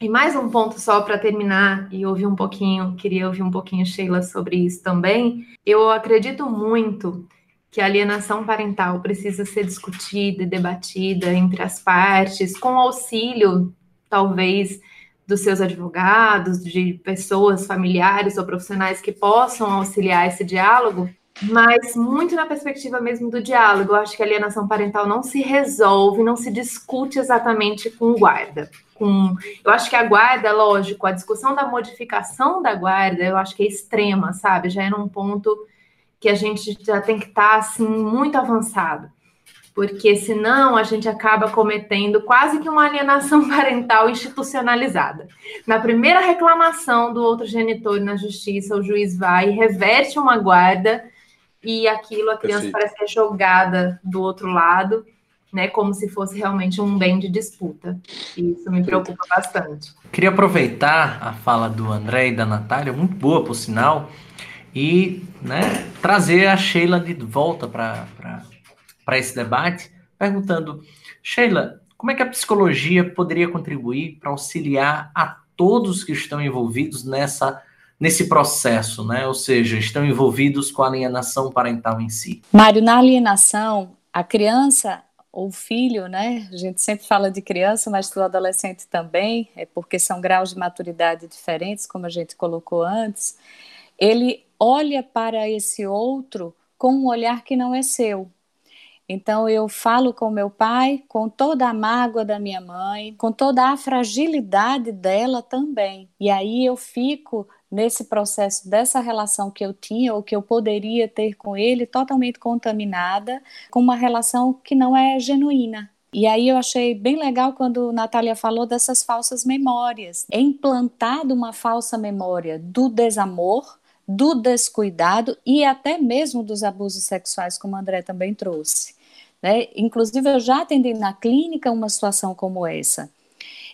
E mais um ponto só para terminar e ouvir um pouquinho, queria ouvir um pouquinho, Sheila, sobre isso também. Eu acredito muito que a alienação parental precisa ser discutida e debatida entre as partes, com auxílio, talvez, dos seus advogados, de pessoas familiares ou profissionais que possam auxiliar esse diálogo, mas muito na perspectiva mesmo do diálogo. Eu acho que a alienação parental não se resolve, não se discute exatamente com o guarda. Com, eu acho que a guarda, lógico, a discussão da modificação da guarda, eu acho que é extrema, sabe? Já é num ponto que a gente já tem que estar tá, assim muito avançado, porque senão a gente acaba cometendo quase que uma alienação parental institucionalizada. Na primeira reclamação do outro genitor na justiça, o juiz vai e reverte uma guarda e aquilo a criança Perfeito. parece que é jogada do outro lado, né, como se fosse realmente um bem de disputa. E isso me preocupa bastante. Queria aproveitar a fala do André e da Natália, muito boa por sinal, e né, trazer a Sheila de volta para esse debate, perguntando: Sheila, como é que a psicologia poderia contribuir para auxiliar a todos que estão envolvidos nessa nesse processo, né? Ou seja, estão envolvidos com a alienação parental em si. Mário, na alienação, a criança ou filho, né? A gente sempre fala de criança, mas do adolescente também, é porque são graus de maturidade diferentes, como a gente colocou antes. Ele olha para esse outro com um olhar que não é seu. Então eu falo com meu pai com toda a mágoa da minha mãe, com toda a fragilidade dela também. E aí eu fico nesse processo dessa relação que eu tinha ou que eu poderia ter com ele totalmente contaminada com uma relação que não é genuína. E aí eu achei bem legal quando Natália falou dessas falsas memórias. É implantado uma falsa memória do desamor, do descuidado e até mesmo dos abusos sexuais, como André também trouxe. Né? Inclusive, eu já atendi na clínica uma situação como essa.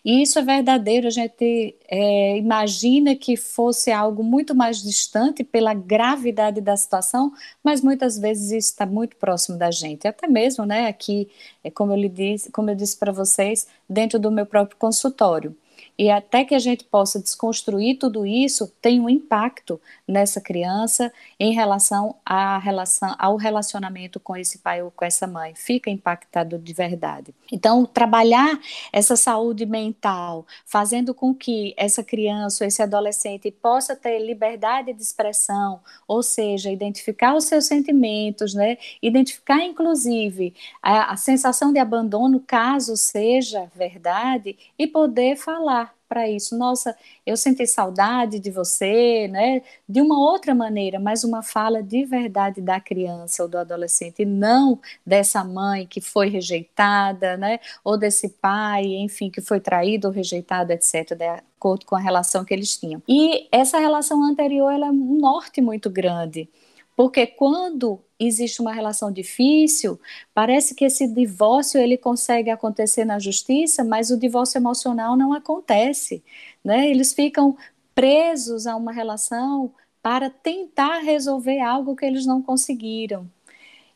E isso é verdadeiro, a gente é, imagina que fosse algo muito mais distante pela gravidade da situação, mas muitas vezes isso está muito próximo da gente. Até mesmo, né, aqui, é como eu, lhe disse, como eu disse para vocês, dentro do meu próprio consultório. E até que a gente possa desconstruir tudo isso, tem um impacto nessa criança em relação, à relação ao relacionamento com esse pai ou com essa mãe. Fica impactado de verdade. Então, trabalhar essa saúde mental, fazendo com que essa criança ou esse adolescente possa ter liberdade de expressão, ou seja, identificar os seus sentimentos, né? Identificar, inclusive, a, a sensação de abandono, caso seja verdade, e poder falar para isso. Nossa, eu senti saudade de você, né? De uma outra maneira, mas uma fala de verdade da criança ou do adolescente, não dessa mãe que foi rejeitada, né? Ou desse pai, enfim, que foi traído ou rejeitado, etc., de acordo com a relação que eles tinham. E essa relação anterior, ela é um norte muito grande. Porque quando existe uma relação difícil, parece que esse divórcio ele consegue acontecer na justiça, mas o divórcio emocional não acontece, né? Eles ficam presos a uma relação para tentar resolver algo que eles não conseguiram.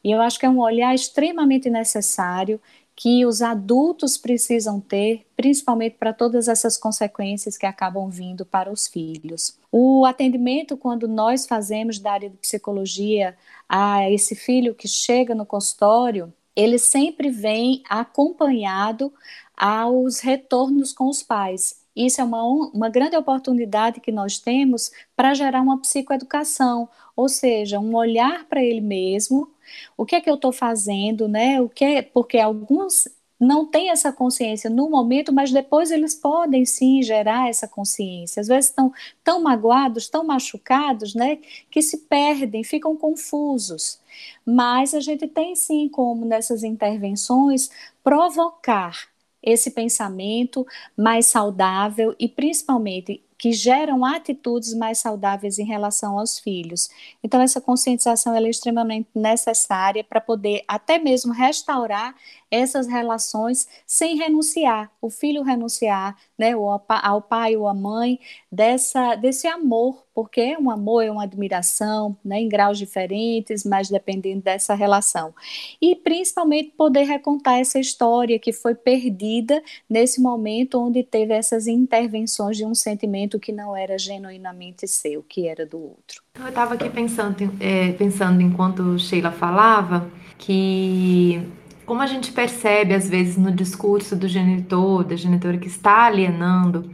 E eu acho que é um olhar extremamente necessário que os adultos precisam ter, principalmente para todas essas consequências que acabam vindo para os filhos. O atendimento, quando nós fazemos da área de psicologia a esse filho que chega no consultório, ele sempre vem acompanhado aos retornos com os pais. Isso é uma, uma grande oportunidade que nós temos para gerar uma psicoeducação, ou seja, um olhar para ele mesmo, o que é que eu estou fazendo, né? O que é, porque alguns não têm essa consciência no momento, mas depois eles podem sim gerar essa consciência. Às vezes estão tão magoados, tão machucados, né, que se perdem, ficam confusos. Mas a gente tem sim como nessas intervenções provocar esse pensamento mais saudável e principalmente que geram atitudes mais saudáveis em relação aos filhos. Então, essa conscientização é extremamente necessária para poder até mesmo restaurar essas relações sem renunciar, o filho renunciar né, ao pai ou à mãe dessa, desse amor, porque é um amor, é uma admiração, né, em graus diferentes, mas dependendo dessa relação. E principalmente poder recontar essa história que foi perdida nesse momento onde teve essas intervenções de um sentimento que não era genuinamente seu, que era do outro. Eu estava aqui pensando, é, pensando enquanto Sheila falava que como a gente percebe às vezes no discurso do genitor, da genitora que está alienando,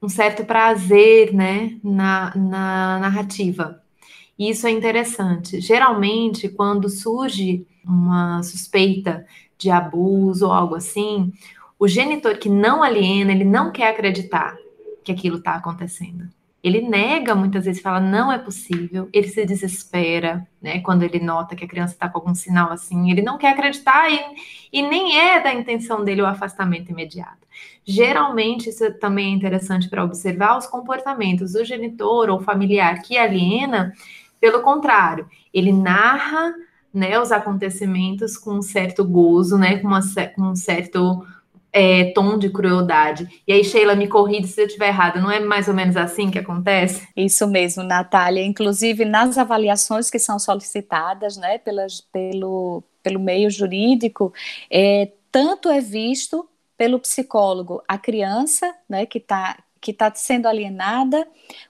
um certo prazer, né, na, na narrativa. E isso é interessante. Geralmente, quando surge uma suspeita de abuso ou algo assim, o genitor que não aliena, ele não quer acreditar que aquilo está acontecendo. Ele nega muitas vezes, fala não é possível, ele se desespera, né? Quando ele nota que a criança está com algum sinal assim, ele não quer acreditar e, e nem é da intenção dele o afastamento imediato. Geralmente, isso também é interessante para observar os comportamentos do genitor ou familiar que aliena, pelo contrário, ele narra né, os acontecimentos com um certo gozo, né, com, uma, com um certo é, tom de crueldade. E aí, Sheila, me corrija se eu estiver errada, não é mais ou menos assim que acontece? Isso mesmo, Natália. Inclusive, nas avaliações que são solicitadas né, pelas, pelo, pelo meio jurídico, é, tanto é visto pelo psicólogo a criança né, que está que está sendo alienada,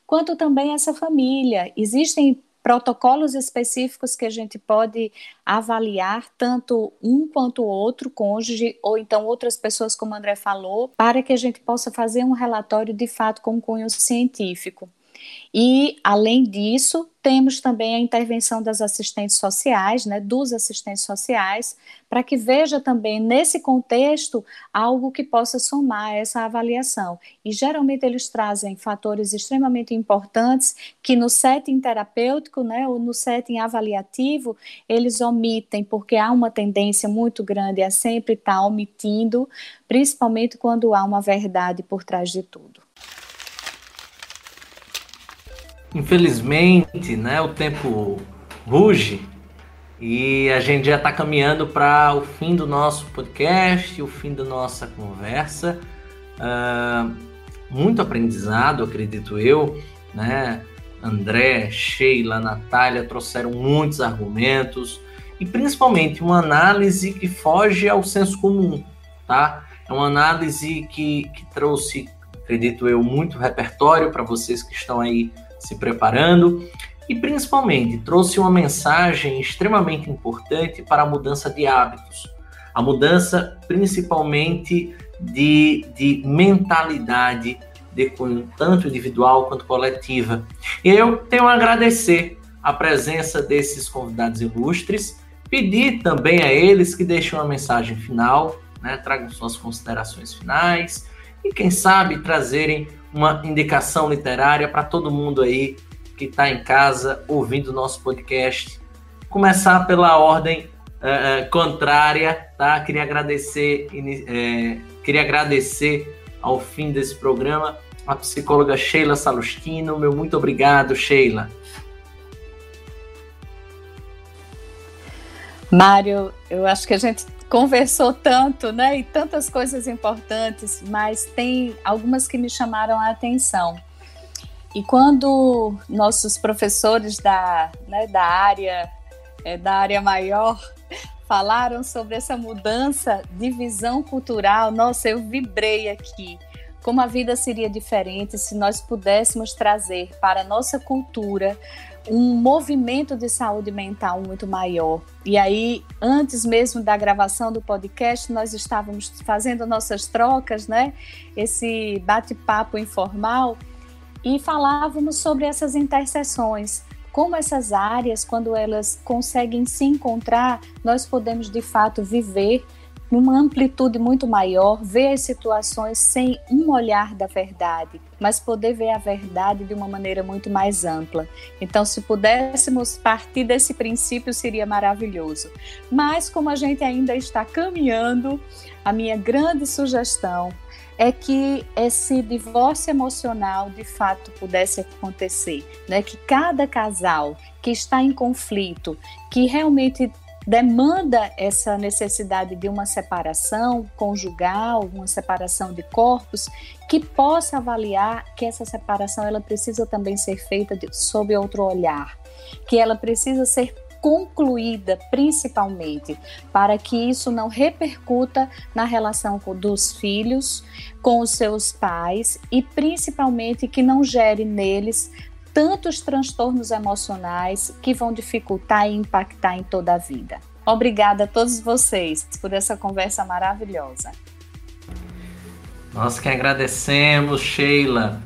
quanto também essa família. Existem protocolos específicos que a gente pode avaliar, tanto um quanto o outro cônjuge, ou então outras pessoas, como o André falou, para que a gente possa fazer um relatório de fato com cunho científico. E, além disso, temos também a intervenção das assistentes sociais, né, dos assistentes sociais, para que veja também nesse contexto algo que possa somar essa avaliação. E geralmente eles trazem fatores extremamente importantes que no setting terapêutico, né, ou no setting avaliativo, eles omitem, porque há uma tendência muito grande a sempre estar omitindo, principalmente quando há uma verdade por trás de tudo. Infelizmente, né, o tempo ruge e a gente já está caminhando para o fim do nosso podcast, o fim da nossa conversa. Uh, muito aprendizado, acredito eu, né? André, Sheila, Natália trouxeram muitos argumentos e principalmente uma análise que foge ao senso comum, tá? É uma análise que, que trouxe, acredito eu, muito repertório para vocês que estão aí se preparando e principalmente trouxe uma mensagem extremamente importante para a mudança de hábitos, a mudança principalmente de, de mentalidade, de tanto individual quanto coletiva. E eu tenho a agradecer a presença desses convidados ilustres, pedir também a eles que deixem uma mensagem final, né, tragam suas considerações finais e quem sabe trazerem uma indicação literária para todo mundo aí que está em casa ouvindo o nosso podcast. Começar pela ordem uh, contrária, tá? Queria agradecer, uh, queria agradecer ao fim desse programa a psicóloga Sheila Salustino. Meu muito obrigado, Sheila. Mário, eu acho que a gente conversou tanto, né? E tantas coisas importantes, mas tem algumas que me chamaram a atenção. E quando nossos professores da, né, da área é, da área maior falaram sobre essa mudança de visão cultural, nossa, eu vibrei aqui. Como a vida seria diferente se nós pudéssemos trazer para a nossa cultura um movimento de saúde mental muito maior. E aí, antes mesmo da gravação do podcast, nós estávamos fazendo nossas trocas, né? Esse bate-papo informal e falávamos sobre essas interseções. Como essas áreas, quando elas conseguem se encontrar, nós podemos de fato viver numa amplitude muito maior, ver as situações sem um olhar da verdade, mas poder ver a verdade de uma maneira muito mais ampla. Então, se pudéssemos partir desse princípio, seria maravilhoso. Mas, como a gente ainda está caminhando, a minha grande sugestão é que esse divórcio emocional de fato pudesse acontecer, né? Que cada casal que está em conflito, que realmente demanda essa necessidade de uma separação conjugal, uma separação de corpos, que possa avaliar que essa separação ela precisa também ser feita de, sob outro olhar, que ela precisa ser concluída, principalmente, para que isso não repercuta na relação com, dos filhos com os seus pais e principalmente que não gere neles tantos transtornos emocionais que vão dificultar e impactar em toda a vida. Obrigada a todos vocês por essa conversa maravilhosa. Nós que agradecemos, Sheila.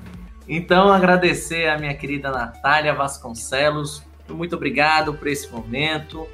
Então, agradecer a minha querida Natália Vasconcelos muito obrigado por esse momento.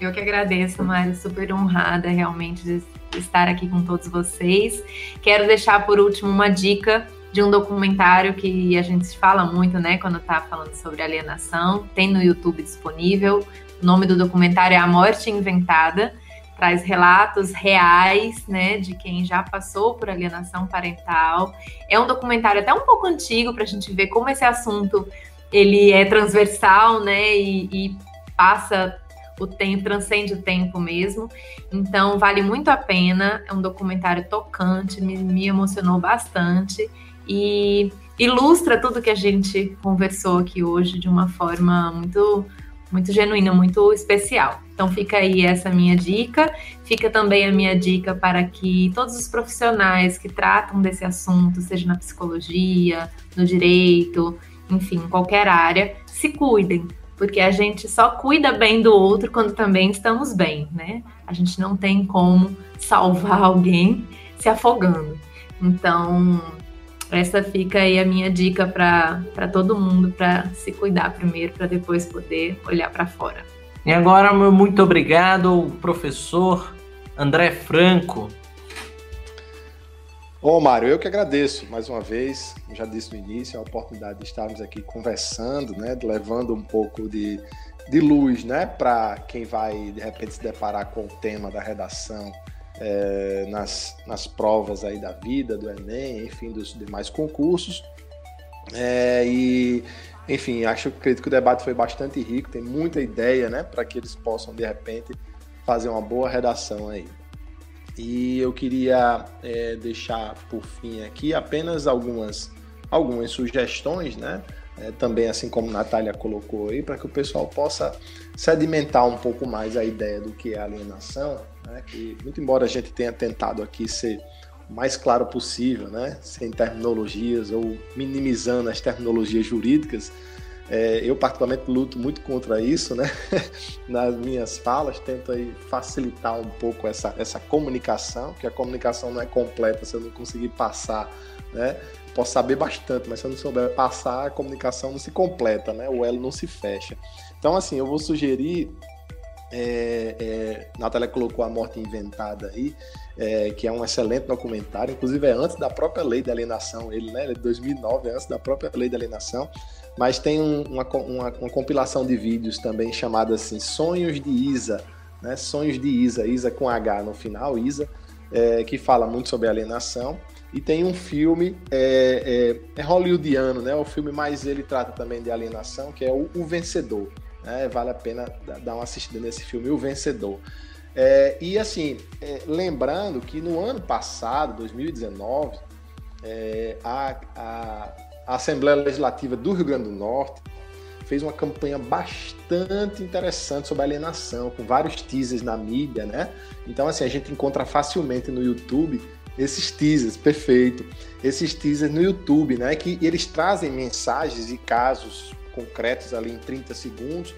Eu que agradeço, Mário, super honrada realmente de estar aqui com todos vocês. Quero deixar por último uma dica de um documentário que a gente fala muito, né, quando está falando sobre alienação. Tem no YouTube disponível. O nome do documentário é A Morte Inventada. Traz relatos reais, né, de quem já passou por alienação parental. É um documentário até um pouco antigo para a gente ver como esse assunto ele é transversal, né? E, e passa o tempo, transcende o tempo mesmo. Então, vale muito a pena. É um documentário tocante, me, me emocionou bastante e ilustra tudo que a gente conversou aqui hoje de uma forma muito muito genuína, muito especial. Então fica aí essa minha dica. Fica também a minha dica para que todos os profissionais que tratam desse assunto, seja na psicologia, no direito, enfim, qualquer área, se cuidem, porque a gente só cuida bem do outro quando também estamos bem, né? A gente não tem como salvar alguém se afogando. Então, essa fica aí a minha dica para todo mundo para se cuidar primeiro, para depois poder olhar para fora. E agora, muito obrigado, professor André Franco, Ô, Mário, eu que agradeço mais uma vez, como já disse no início, a oportunidade de estarmos aqui conversando, né, levando um pouco de, de luz, né, para quem vai de repente se deparar com o tema da redação é, nas, nas provas aí da vida, do Enem, enfim, dos demais concursos. É, e, enfim, acho acredito que o debate foi bastante rico, tem muita ideia, né, para que eles possam de repente fazer uma boa redação aí. E eu queria é, deixar por fim aqui apenas algumas, algumas sugestões, né? É, também assim como a Natália colocou aí, para que o pessoal possa sedimentar um pouco mais a ideia do que é alienação, né? que muito embora a gente tenha tentado aqui ser o mais claro possível, né? sem terminologias ou minimizando as terminologias jurídicas, é, eu, particularmente, luto muito contra isso, né? Nas minhas falas, tento aí facilitar um pouco essa, essa comunicação, que a comunicação não é completa se eu não conseguir passar, né? Posso saber bastante, mas se eu não souber passar, a comunicação não se completa, né? O elo não se fecha. Então, assim, eu vou sugerir é, é, Natália colocou A Morte Inventada aí, é, que é um excelente documentário, inclusive é antes da própria lei da alienação, ele, né, ele é de 2009, é antes da própria lei da alienação, mas tem um, uma, uma, uma, compilação de vídeos também chamada assim, Sonhos de Isa, né, Sonhos de Isa, Isa com H no final, Isa, é, que fala muito sobre alienação, e tem um filme é, é, é hollywoodiano, né, o filme mais ele trata também de alienação, que é o, o Vencedor, né? Vale a pena dar uma assistida nesse filme, O Vencedor. É, e assim, é, lembrando que no ano passado, 2019, é, a, a, Assembleia Legislativa do Rio Grande do Norte fez uma campanha bastante interessante sobre alienação, com vários teasers na mídia, né? Então, assim, a gente encontra facilmente no YouTube esses teasers, perfeito. Esses teasers no YouTube, né? Que eles trazem mensagens e casos concretos ali em 30 segundos,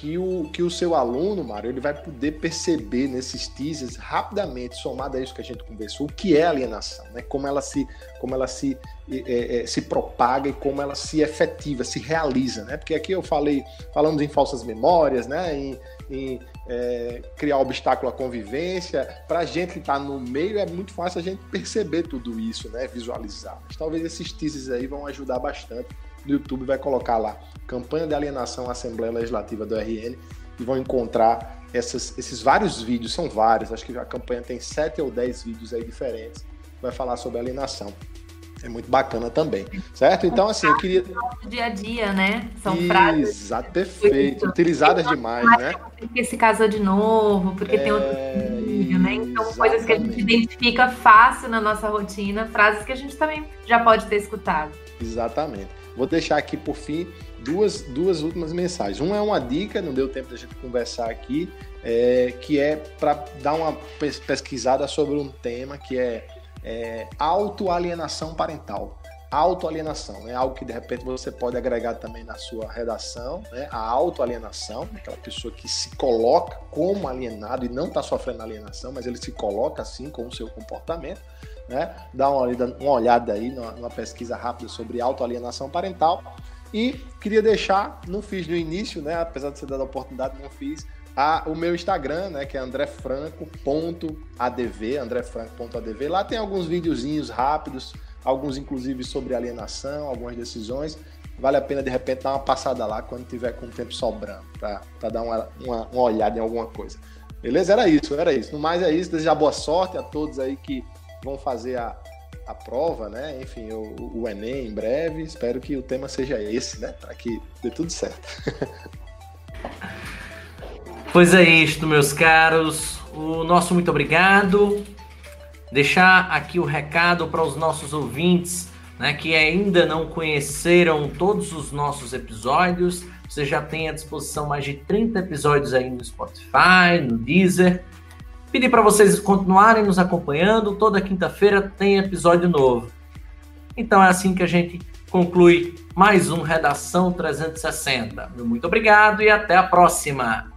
que o, que o seu aluno, Mário, ele vai poder perceber nesses teasers rapidamente, somado a isso que a gente conversou, o que é alienação, né? como ela se, como ela se, é, é, se propaga e como ela se efetiva, se realiza. Né? Porque aqui eu falei, falamos em falsas memórias, né? em, em é, criar obstáculo à convivência. Para a gente que está no meio, é muito fácil a gente perceber tudo isso, né? visualizar. Mas talvez esses teasers aí vão ajudar bastante no YouTube vai colocar lá campanha de alienação Assembleia Legislativa do RN e vão encontrar essas, esses vários vídeos, são vários, acho que a campanha tem sete ou dez vídeos aí diferentes, vai falar sobre alienação. É muito bacana também, certo? Então, assim, eu queria. Dia a dia, né? São frases. Exato, perfeito. Utilizadas demais, né? Porque se casou de novo, porque é... tem outro filho, né? Então, exatamente. coisas que a gente identifica fácil na nossa rotina, frases que a gente também já pode ter escutado. Exatamente. Vou deixar aqui por fim duas, duas últimas mensagens. Uma é uma dica, não deu tempo da gente conversar aqui, é, que é para dar uma pesquisada sobre um tema que é é, autoalienação parental. Autoalienação é algo que de repente você pode agregar também na sua redação, né? A autoalienação, aquela pessoa que se coloca como alienado e não está sofrendo alienação, mas ele se coloca assim com o seu comportamento, né? Dá uma, uma olhada aí numa, numa pesquisa rápida sobre autoalienação parental. E queria deixar, não fiz no início, né? Apesar de ser dado a oportunidade, não fiz a, o meu Instagram, né, que é andrefranco.adv, andrefranco.adv. Lá tem alguns videozinhos rápidos, alguns inclusive sobre alienação, algumas decisões. Vale a pena de repente dar uma passada lá quando tiver com o tempo sobrando, para dar uma, uma, uma olhada em alguma coisa. Beleza? Era isso, era isso. No mais é isso. Desejar boa sorte a todos aí que vão fazer a, a prova, né? Enfim, o, o Enem em breve. Espero que o tema seja esse, né? Para que dê tudo certo. Pois é isto, meus caros. O nosso muito obrigado. Deixar aqui o recado para os nossos ouvintes, né, que ainda não conheceram todos os nossos episódios. Você já tem à disposição mais de 30 episódios aí no Spotify, no Deezer. Pedir para vocês continuarem nos acompanhando. Toda quinta-feira tem episódio novo. Então é assim que a gente conclui mais um Redação 360. Muito obrigado e até a próxima.